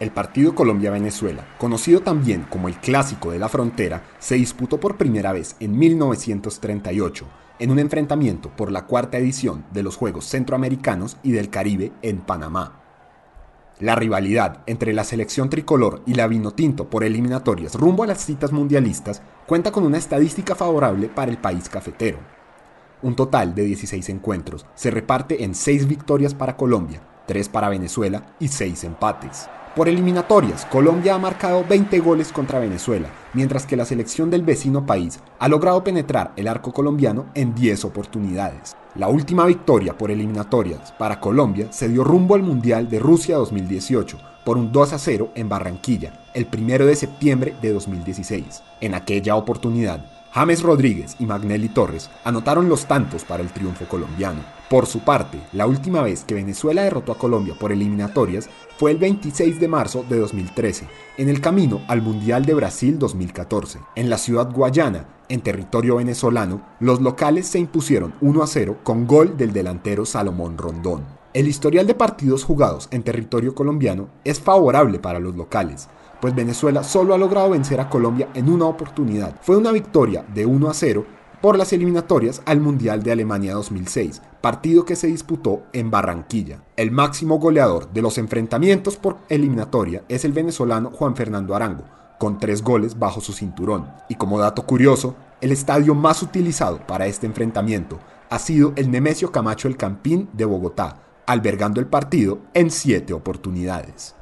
El partido Colombia-Venezuela, conocido también como el Clásico de la Frontera, se disputó por primera vez en 1938, en un enfrentamiento por la cuarta edición de los Juegos Centroamericanos y del Caribe en Panamá. La rivalidad entre la selección tricolor y la Vinotinto por eliminatorias rumbo a las citas mundialistas cuenta con una estadística favorable para el país cafetero. Un total de 16 encuentros se reparte en 6 victorias para Colombia, 3 para Venezuela y 6 empates. Por eliminatorias, Colombia ha marcado 20 goles contra Venezuela, mientras que la selección del vecino país ha logrado penetrar el arco colombiano en 10 oportunidades. La última victoria por eliminatorias para Colombia se dio rumbo al Mundial de Rusia 2018 por un 2 a 0 en Barranquilla, el 1 de septiembre de 2016. En aquella oportunidad, James Rodríguez y Magnelli Torres anotaron los tantos para el triunfo colombiano. Por su parte, la última vez que Venezuela derrotó a Colombia por eliminatorias fue el 26 de marzo de 2013, en el camino al Mundial de Brasil 2014. En la ciudad guayana, en territorio venezolano, los locales se impusieron 1 a 0 con gol del delantero Salomón Rondón. El historial de partidos jugados en territorio colombiano es favorable para los locales, pues Venezuela solo ha logrado vencer a Colombia en una oportunidad. Fue una victoria de 1 a 0 por las eliminatorias al Mundial de Alemania 2006, partido que se disputó en Barranquilla. El máximo goleador de los enfrentamientos por eliminatoria es el venezolano Juan Fernando Arango, con tres goles bajo su cinturón. Y como dato curioso, el estadio más utilizado para este enfrentamiento ha sido el Nemesio Camacho El Campín de Bogotá, albergando el partido en siete oportunidades.